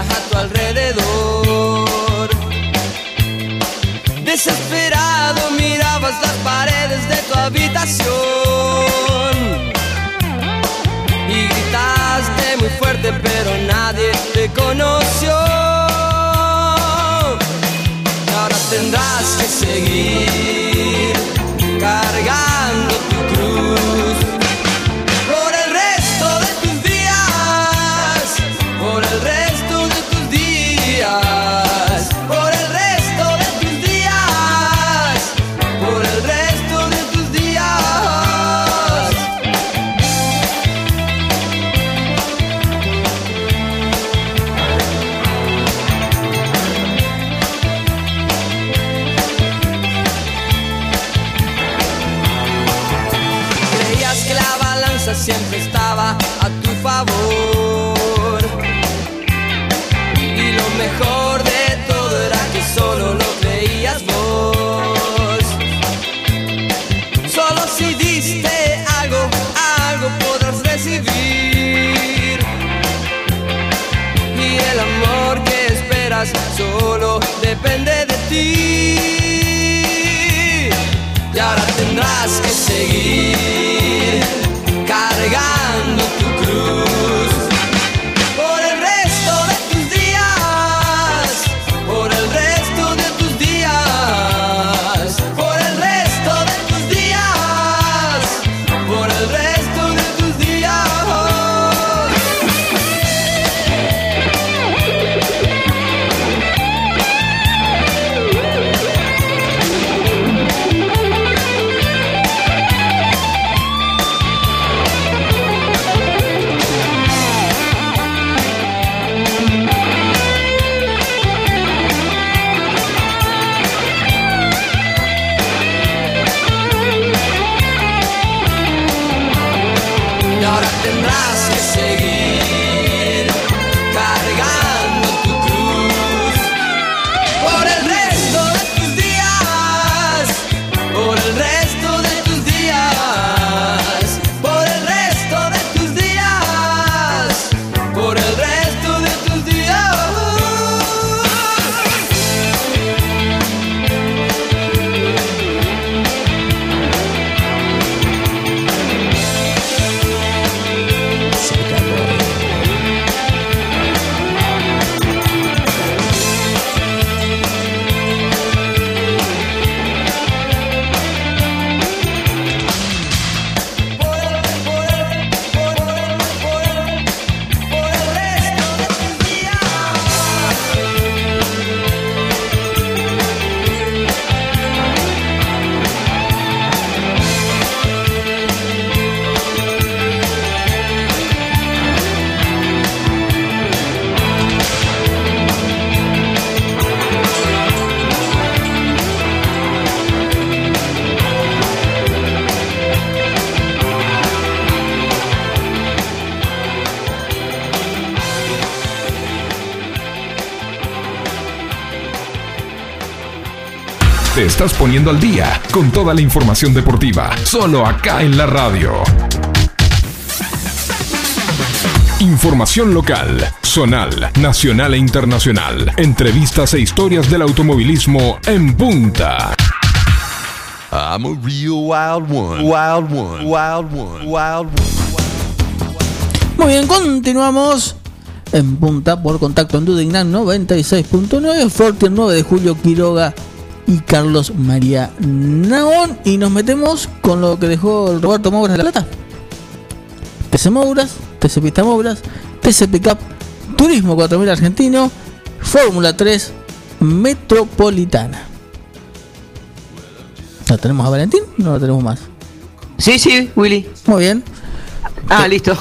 A tu alrededor. Desesperado mirabas las paredes de tu habitación y gritaste muy fuerte, pero nadie te conoció. Ahora tendrás que seguir cargando estás poniendo al día con toda la información deportiva, solo acá en la radio. Información local, zonal, nacional e internacional. Entrevistas e historias del automovilismo en punta. I'm a real wild one. Wild one. Wild one. Wild one. Muy bien, continuamos en punta por contacto en Dudignan 96.9, Forti el 9 de julio Quiroga y Carlos María Naón. Y nos metemos con lo que dejó el Roberto Mouras de la Plata. TC Mouras, TC Pista Mouras, TC Pickup, Turismo 4000 Argentino, Fórmula 3, Metropolitana. ¿La tenemos a Valentín? No la tenemos más. Sí, sí, Willy. Muy bien. Ah, listo.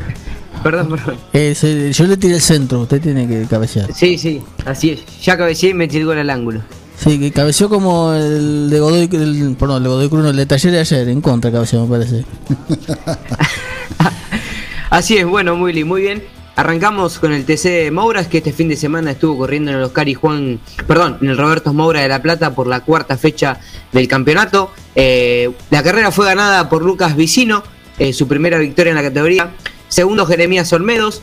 perdón, perdón. Eh, yo le tiré el centro, usted tiene que cabecear. Sí, sí, así es. Ya cabeceé y me tiré con el ángulo. Sí, que cabeció como el de Godoy, el, perdón, el de Godoy Cruz, el de Taller de ayer, en contra cabeció, me parece. Así es, bueno, Willy, muy bien. Arrancamos con el TC de Mouras, que este fin de semana estuvo corriendo en el Oscar y Juan, perdón, en el Roberto Moura de La Plata por la cuarta fecha del campeonato. Eh, la carrera fue ganada por Lucas Vicino, eh, su primera victoria en la categoría. Segundo, Jeremías Olmedos.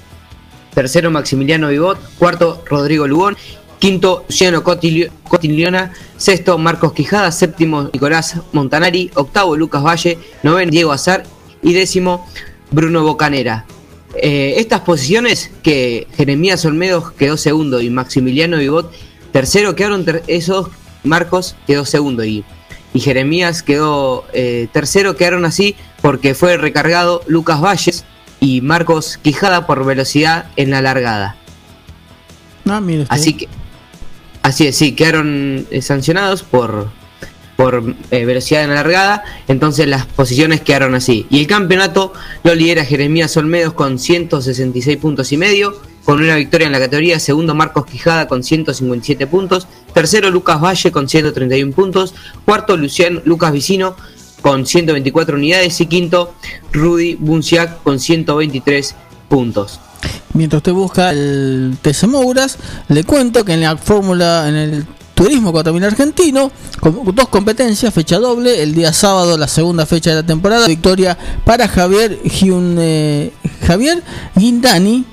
Tercero, Maximiliano Vigot. Cuarto, Rodrigo Lugón. Quinto Luciano Cotilio- Cotigliona, sexto Marcos Quijada, séptimo Nicolás Montanari, octavo Lucas Valle, noveno Diego Azar y décimo Bruno Bocanera. Eh, estas posiciones que Jeremías Olmedo quedó segundo y Maximiliano Vigot tercero quedaron ter- esos Marcos quedó segundo y, y Jeremías quedó eh, tercero quedaron así porque fue recargado Lucas Valles y Marcos Quijada por velocidad en la largada. Ah, mire usted. Así que así es, sí, quedaron eh, sancionados por por eh, velocidad en la largada, entonces las posiciones quedaron así. Y el campeonato lo lidera Jeremías Olmedos con 166 puntos y medio, con una victoria en la categoría, segundo Marcos Quijada con 157 puntos, tercero Lucas Valle con 131 puntos, cuarto Luciano Lucas Vicino con 124 unidades. Y quinto Rudy Bunciac con 123 puntos. Mientras usted busca el TC Mouras, le cuento que en la fórmula, en el turismo 4000 argentino, con dos competencias, fecha doble, el día sábado, la segunda fecha de la temporada, victoria para Javier eh, Javier Guindani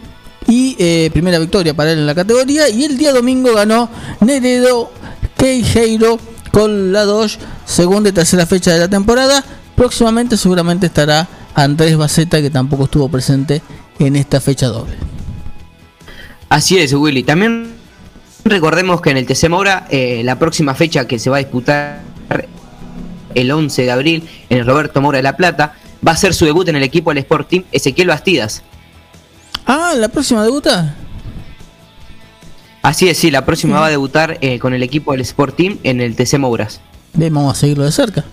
y eh, primera victoria para él en la categoría, y el día domingo ganó Neredo Queijeiro con la Dodge, segunda y tercera fecha de la temporada. Próximamente seguramente estará Andrés Baceta, que tampoco estuvo presente en esta fecha doble. Así es, Willy. También recordemos que en el TC Mora, eh, la próxima fecha que se va a disputar el 11 de abril en el Roberto Mora de La Plata, va a ser su debut en el equipo del Sport Team Ezequiel Bastidas. Ah, la próxima debuta. Así es, sí, la próxima va a debutar eh, con el equipo del Sport Team en el TC Mouras. Bien, vamos a seguirlo de cerca.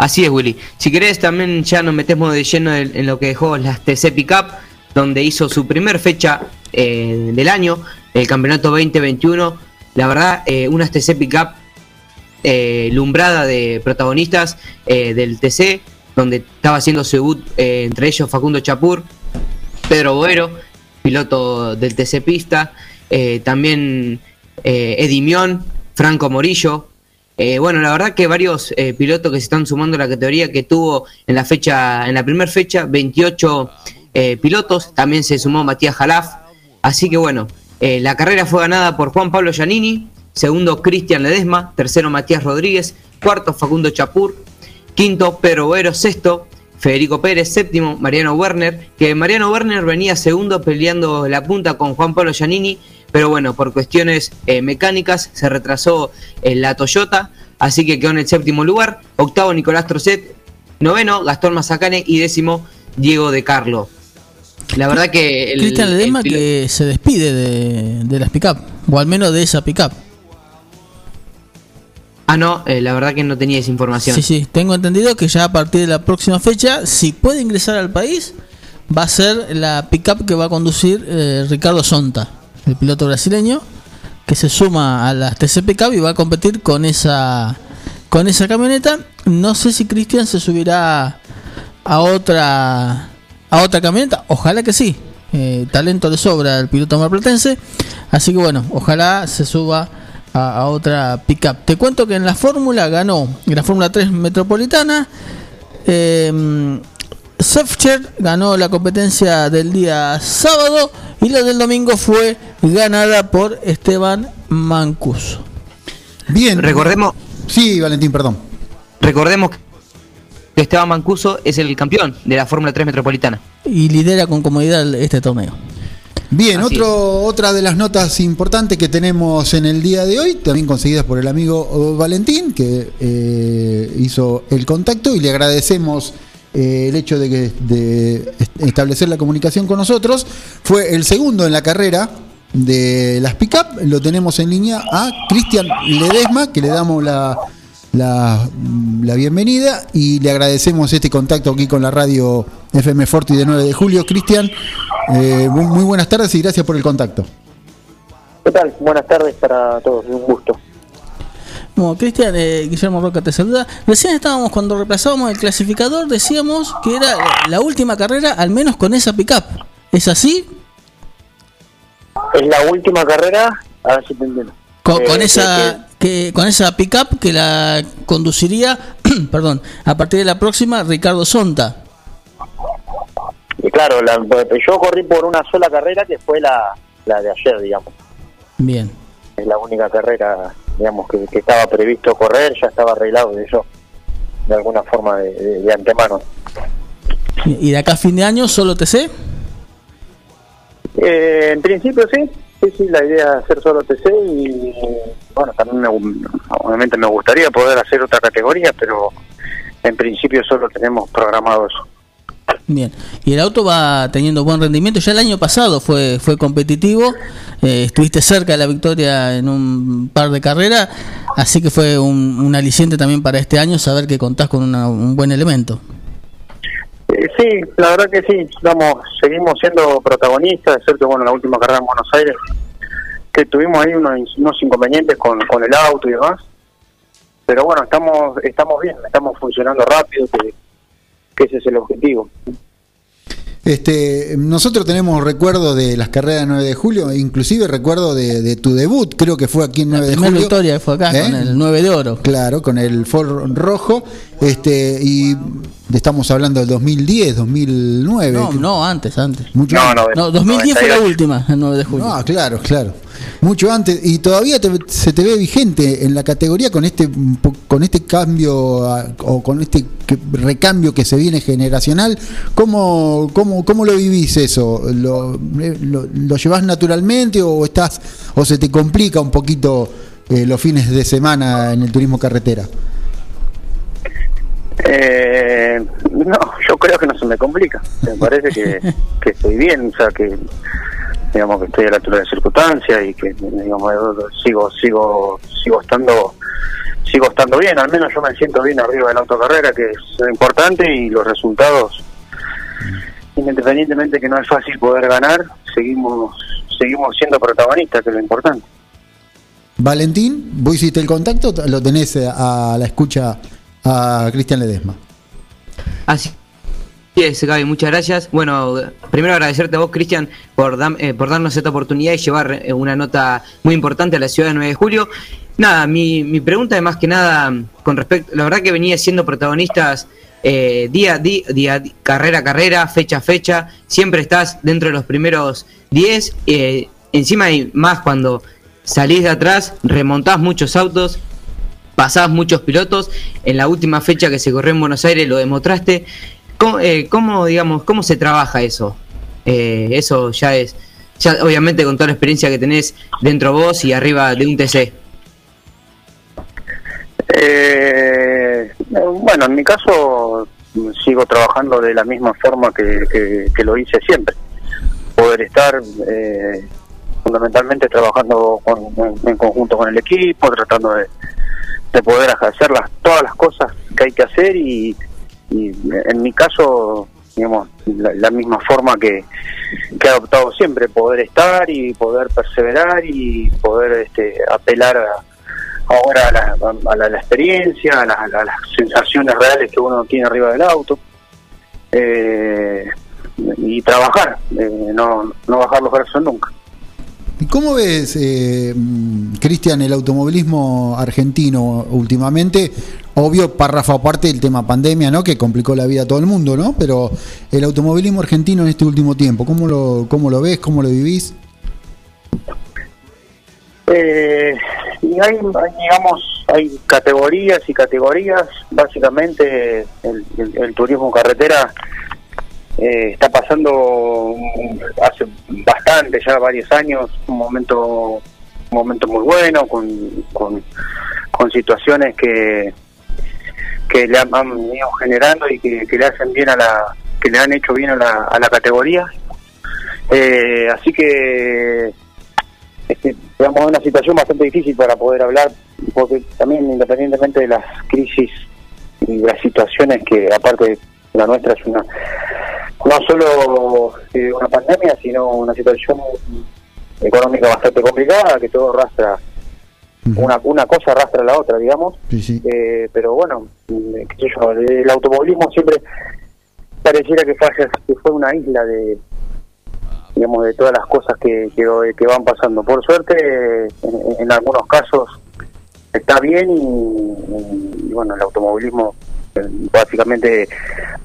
Así es, Willy. Si querés, también ya nos metemos de lleno en, lo que dejó las TC Pickup, donde hizo su primer fecha eh, del año, el campeonato 2021. La verdad, eh, unas TC Pickup eh, lumbrada de protagonistas eh, del TC, donde estaba haciendo su debut, entre ellos Facundo Chapur, Pedro Boero, piloto del TC Pista, también Eddie Mion, Franco Morillo. Eh, bueno, la verdad que varios eh, pilotos que se están sumando a la categoría que tuvo en la fecha, en la primera fecha, 28 eh, pilotos, también se sumó Matías Jalaf. Así que bueno, la carrera fue ganada por Juan Pablo Giannini, segundo Cristian Ledesma, tercero Matías Rodríguez, cuarto Facundo Chapur, quinto Pedro Boero, sexto Federico Pérez, séptimo Mariano Werner, que Mariano Werner venía segundo peleando la punta con Juan Pablo Giannini, pero bueno, por cuestiones eh, mecánicas se retrasó en la Toyota, así que quedó en el séptimo lugar, octavo Nicolás Trocet, noveno Gastón Mazacane y décimo Diego de Carlo. La verdad que el, Cristian el Ledesma pilo- que se despide de, de las pick-up, o al menos de esa pick-up. Ah, no, eh, la verdad que no tenía esa información. Sí, sí, tengo entendido que ya a partir de la próxima fecha, si puede ingresar al país, va a ser la pick-up que va a conducir eh, Ricardo Sonta, el piloto brasileño, que se suma a las TC Pickup y va a competir con esa con esa camioneta. No sé si Cristian se subirá a otra a otra camioneta, ojalá que sí. Eh, talento de sobra el piloto marplatense, así que bueno, ojalá se suba a, a otra pickup. Te cuento que en la fórmula ganó, en la Fórmula 3 Metropolitana, eh, Sefcher ganó la competencia del día sábado y la del domingo fue ganada por Esteban Mancuso. Bien. Recordemos. Sí, Valentín, perdón. Recordemos que Esteban Mancuso es el campeón de la Fórmula 3 Metropolitana. Y lidera con comodidad este torneo. Bien, Así otro, otra de las notas importantes que tenemos en el día de hoy, también conseguidas por el amigo Valentín, que eh, hizo el contacto y le agradecemos eh, el hecho de, que, de est- establecer la comunicación con nosotros. Fue el segundo en la carrera de las pick-up. Lo tenemos en línea a Cristian Ledesma, que le damos la, la, bienvenida y le agradecemos este contacto aquí con la radio FM Forti de 9 de julio. Cristian, eh, muy buenas tardes y gracias por el contacto. ¿Qué tal? Buenas tardes para todos, un gusto. Bueno, Cristian, eh, Guillermo Roca te saluda. Recién estábamos, cuando reemplazábamos el clasificador, decíamos que era la última carrera, al menos con esa pickup. ¿Es así? Es la última carrera, a ver si te entiendo. Con, Eh, con que- esa que, con esa pickup que la conduciría, perdón, a partir de la próxima Ricardo Sonta. y claro, la- yo corrí por una sola carrera que fue la, la de ayer, digamos. Bien. Es la única carrera, digamos, que, que estaba previsto correr, ya estaba arreglado de eso, de alguna forma de, de- de antemano. ¿Y de acá a fin de año solo TC? Eh, en principio sí, sí, sí, la idea es hacer solo TC y bueno, también me, obviamente me gustaría poder hacer otra categoría, pero en principio solo tenemos programado eso. Bien. Y el auto va teniendo buen rendimiento. Ya el año pasado fue fue competitivo. eh, estuviste cerca de la victoria en un par de carreras. Así que fue un, aliciente también para este año saber que contás con una- un buen elemento. Eh, sí, la verdad que sí, vamos, seguimos siendo protagonistas, excepto bueno la última carrera en Buenos Aires, que tuvimos ahí unos, unos inconvenientes con, con el auto y demás. Pero bueno, estamos estamos bien, estamos funcionando rápido, que, que ese es el objetivo. Este, nosotros tenemos recuerdo de las carreras del 9 de julio, inclusive recuerdo de, de tu debut, creo que fue aquí en 9 de Primera julio. victoria fue acá ¿Eh? con el 9 de oro. Claro, con el Ford rojo, este y estamos hablando del 2010, 2009. No, no, antes, antes. Mucho No, no, No, 2010 fue la 98. última, el 9 de julio. Ah, claro, claro. Mucho antes y todavía te- se te ve vigente en la categoría con este con este cambio o con este que- recambio que se viene generacional. ¿Cómo, cómo, cómo lo vivís eso? ¿Lo, lo, lo llevas naturalmente o estás o se te complica un poquito eh, los fines de semana en el turismo carretera? Eh, no, yo creo que no se me complica. Me parece que, que estoy bien, o sea que digamos que estoy a la altura de circunstancias y que digamos sigo sigo sigo estando sigo estando bien, al menos yo me siento bien arriba de la autocarrera que es importante y los resultados independientemente que no es fácil poder ganar, seguimos seguimos siendo protagonistas, que es lo importante. Valentín, vos hiciste el contacto, lo tenés a la escucha a Cristian Ledesma. Así es, Gaby, muchas gracias. Bueno, primero agradecerte a vos, Cristian, por, eh, por darnos esta oportunidad y llevar eh, una nota muy importante a la ciudad de 9 de julio. Nada, mi, mi pregunta es más que nada mm, con respecto, la verdad que venía siendo protagonistas eh, día, día, día, carrera a carrera, fecha a fecha, siempre estás dentro de los primeros 10, eh, encima y más cuando salís de atrás, remontás muchos autos, pasás muchos pilotos. En la última fecha que se corrió en Buenos Aires lo demostraste. ¿Cómo, eh, cómo, digamos, cómo se trabaja eso? Eh, eso ya es, ya obviamente con toda la experiencia que tenés dentro vos y arriba de un TC. Eh, bueno, en mi caso sigo trabajando de la misma forma que, que- lo hice siempre. Poder estar eh, fundamentalmente trabajando en conjunto con el equipo, tratando de, de poder hacer las, todas las cosas que hay que hacer y, y en mi caso, digamos, la, la misma forma que, he adoptado siempre, poder estar y poder perseverar y poder este, apelar a, ahora a la, a la- a la experiencia, a, la- a las sensaciones reales que uno tiene arriba del auto eh, y trabajar, eh, no, no bajar los brazos nunca. ¿Y cómo ves, eh, Cristian, el automovilismo argentino últimamente? Obvio, párrafo aparte el tema pandemia, ¿no? Que complicó la vida a todo el mundo, ¿no? Pero el automovilismo argentino en este último tiempo, ¿cómo lo, cómo lo ves? ¿Cómo lo vivís? Eh, y hay, digamos, hay categorías y categorías. Básicamente, el turismo carretera eh, está pasando hace bastante, ya varios años, un momento, un momento muy bueno, con, con, situaciones que que le han, han generando y que, que le hacen bien a la que le han hecho bien a la, a la categoría. Eh, así que este, digamos, una situación bastante difícil para poder hablar, porque también independientemente de las crisis y las situaciones que aparte la nuestra es una no solo eh, una pandemia, sino una situación económica bastante complicada, que todo arrastra, una, una cosa arrastra a la otra, digamos. Eh, pero bueno, mm, qué sé yo, el automovilismo siempre pareciera que fue, que fue una isla de, digamos, de todas las cosas que, que, que van pasando. Por suerte, en, en algunos casos está bien y, y, bueno, el automovilismo, eh, básicamente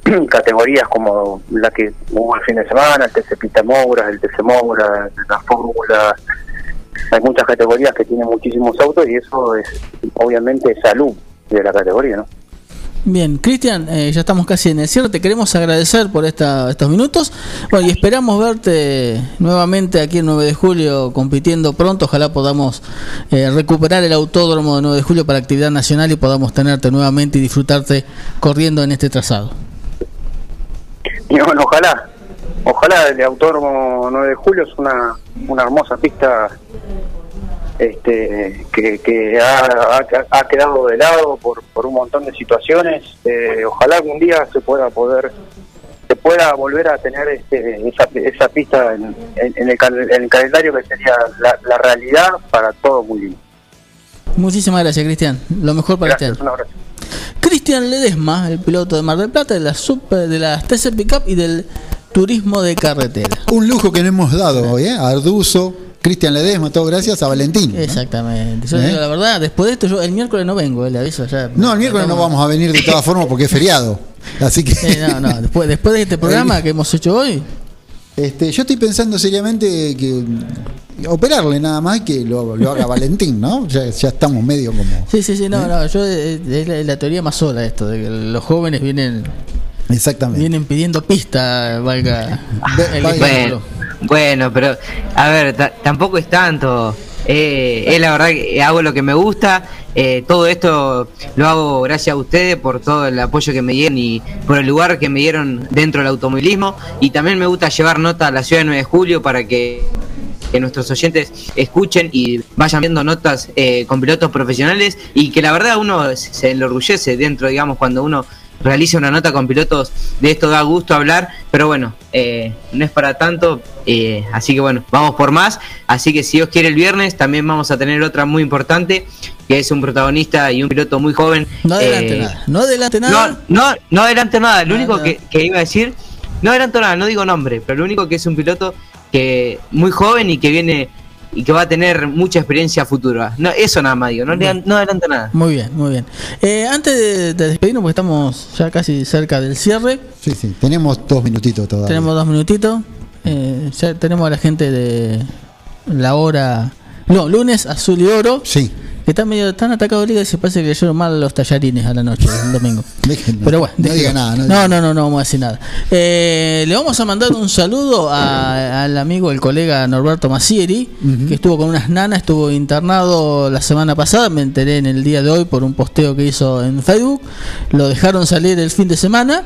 categorías como la que hubo el fin de semana, el TC Pista Moura, el TC Moura, la Fórmula, hay muchas categorías que tienen muchísimos autos y eso es obviamente salud de la categoría, ¿no? Bien, Cristian, eh, ya estamos casi en el cierre. Te queremos agradecer por esta, estos minutos. Bueno, y esperamos verte nuevamente aquí el 9 de julio compitiendo pronto. Ojalá podamos eh, recuperar el autódromo de 9 de julio para actividad nacional y podamos tenerte nuevamente y disfrutarte corriendo en este trazado. Y bueno, ojalá, ojalá el Autódromo 9 de Julio es una, una hermosa pista este, que, que ha, ha- ha quedado de lado por, por un montón de situaciones. Eh, ojalá algún día se pueda poder se pueda volver a tener este, esa, esa pista en, en- en el, cal- en el calendario que sería la, la realidad para todo muy lindo. Muchísimas gracias, Cristian. Lo mejor para Gracias, este un año. abrazo. Cristian Ledesma, el piloto de Mar del Plata, de la super, de las TC Pickup y del turismo de carretera. Un lujo que no hemos dado hoy, ¿eh? A Arduzo, Cristian Ledesma, todo gracias a Valentín. ¿no? Exactamente. Yo ¿Eh? digo la verdad, después de esto, yo el miércoles no vengo, eh, le aviso ya. No, el miércoles no vamos a venir de todas formas porque es feriado. Así que. Sí, no, no, después, después de este programa que hemos hecho hoy, Este, yo estoy pensando seriamente que operarle nada más que lo, lo haga Valentín, ¿no? Ya, ya estamos medio como. Sí, sí, sí, no, no, yo eh, es la, la teoría más sola esto, de que los jóvenes vienen Exactamente. vienen pidiendo pista, valga el ejemplo. Bueno, pero a ver, ta- tampoco es tanto. Eh, es la verdad que hago lo que me gusta. eh, todo esto lo hago gracias a ustedes por todo el apoyo que me dieron y por el lugar que me dieron dentro del automovilismo. Y también me gusta llevar nota a la ciudad de 9 de julio para que, que nuestros oyentes escuchen y vayan viendo notas eh, con pilotos profesionales y que la verdad uno se enorgullece dentro, digamos, cuando uno realiza una nota con pilotos, de esto da gusto hablar, pero bueno, eh, no es para tanto, eh, así que bueno, vamos por más, así que si Dios quiere el viernes también vamos a tener otra muy importante, que es un protagonista y un piloto muy joven. No adelante eh, nada, no adelante nada. no, no, no adelanto nada. Lo único que, que iba a decir, no adelanto nada, no digo nombre, pero lo único que es un piloto que muy joven y que viene y que va a tener mucha experiencia futura. No, eso nada más digo, no, le- no adelanto nada. Muy bien, muy bien. Eh, antes de, de despedirnos, porque estamos ya casi cerca del cierre, Sí, sí, tenemos dos minutitos todavía. tenemos dos minutitos. Eh, ya tenemos a la gente de la hora. No, lunes azul y oro. Sí. Que están medio tan atacados liga y se parece que leyeron mal los tallarines a la noche, el domingo. Pero bueno, no diga nada. No, No, no, no, no vamos a decir nada. Eh, le vamos a mandar un saludo a- al amigo, el colega Norberto Massieri, que estuvo con unas nanas, estuvo internado la semana pasada, me enteré en el día de hoy por un posteo que hizo en Facebook. Lo dejaron salir el fin de semana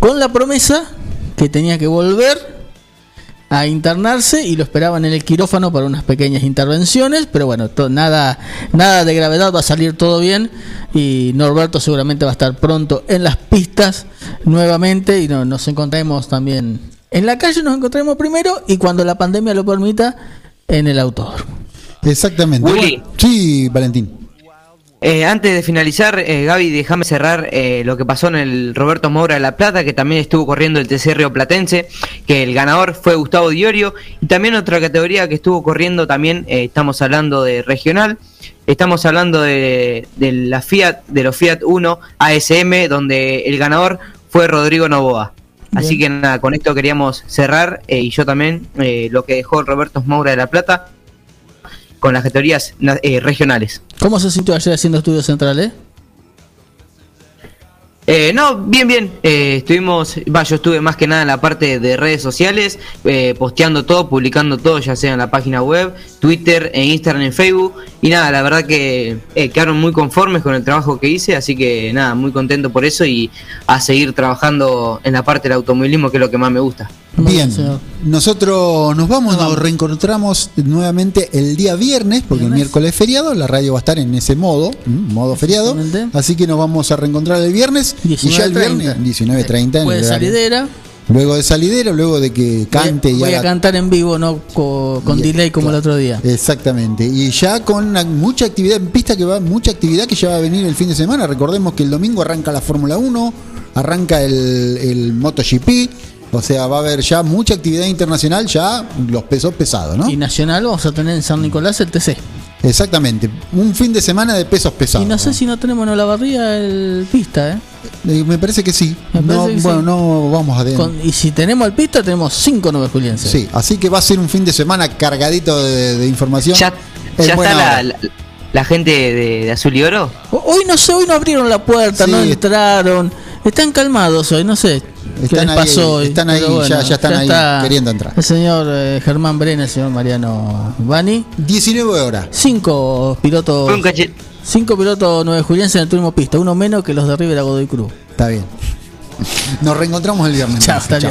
con la promesa que tenía que volver a internarse y lo esperaban en el quirófano para unas pequeñas intervenciones, pero bueno, to- nada, nada de gravedad, va a salir todo bien y Norberto seguramente va a estar pronto en las pistas nuevamente y no- nos encontraremos también en la calle, nos encontraremos primero y cuando la pandemia lo permita, en el autódromo. Exactamente. Willy. Sí, Valentín. Eh, antes de finalizar, eh, Gaby, déjame cerrar eh, lo que pasó en el Roberto Moura de La Plata, que también estuvo corriendo el TC Río Platense, que el ganador fue Gustavo Diorio, y también otra categoría que estuvo corriendo también, eh, estamos hablando de regional, estamos hablando de, de la Fiat, de los Fiat 1 ASM, donde el ganador fue Rodrigo Novoa. Así que nada, con esto queríamos cerrar, eh, y yo también, eh, lo que dejó el Roberto Moura de La Plata, con las categorías eh, regionales. ¿Cómo se sintió ayer haciendo estudios centrales? Eh, no, bien, bien. Eh, estuvimos, va, yo estuve más que nada en la parte de redes sociales, eh, posteando todo, publicando todo, ya sea en la página web, Twitter, en Instagram, en Facebook. Y nada, la verdad que eh, quedaron muy conformes con el trabajo que hice, así que nada, muy contento por eso y a seguir trabajando en la parte del automovilismo, que es lo que más me gusta. Bien, nosotros nos vamos, nos reencontramos nuevamente el día viernes, porque el miércoles es feriado, la radio va a estar en ese modo, modo feriado, así que nos vamos a reencontrar el viernes y ya el 19:30. viernes 19.30 en el salidera, Luego de salidera, luego de que cante y voy a cantar en vivo, no co- con, delay como el otro día. Exactamente. Y ya con una- mucha actividad en pista que va, mucha actividad que ya va a venir el fin de semana. Recordemos que el domingo arranca la Fórmula 1, arranca el, el MotoGP. O sea, va a haber ya mucha actividad internacional, ya los pesos pesados, ¿no? Y nacional vamos a tener en San Nicolás el TC. Exactamente. Un fin de semana de pesos pesados. Y no sé si no tenemos en la barría el pista, ¿eh? Eh, Me parece que sí. Me No, parece que bueno, sí. no vamos a... Con- y si tenemos el pista, tenemos cinco nueve julienses. Sí, así que va a ser un fin de semana cargadito de, de información. Ya, ya está la, la- la gente de, de Azul y Oro. Hoy no sé, hoy no abrieron la puerta, Sí. no entraron. Están calmados hoy, no sé. ¿Qué Están les ahí, hoy? están ahí, ya- ya están ahí queriendo entrar. El señor eh, Germán Brena, el señor Mariano Bani. 19 horas. Cinco pilotos. Cinco pilotos nueve julienses en el turismo pista, uno menos que los de River a Godoy Cruz. Está bien. Nos reencontramos el viernes. Chao, hasta Chao.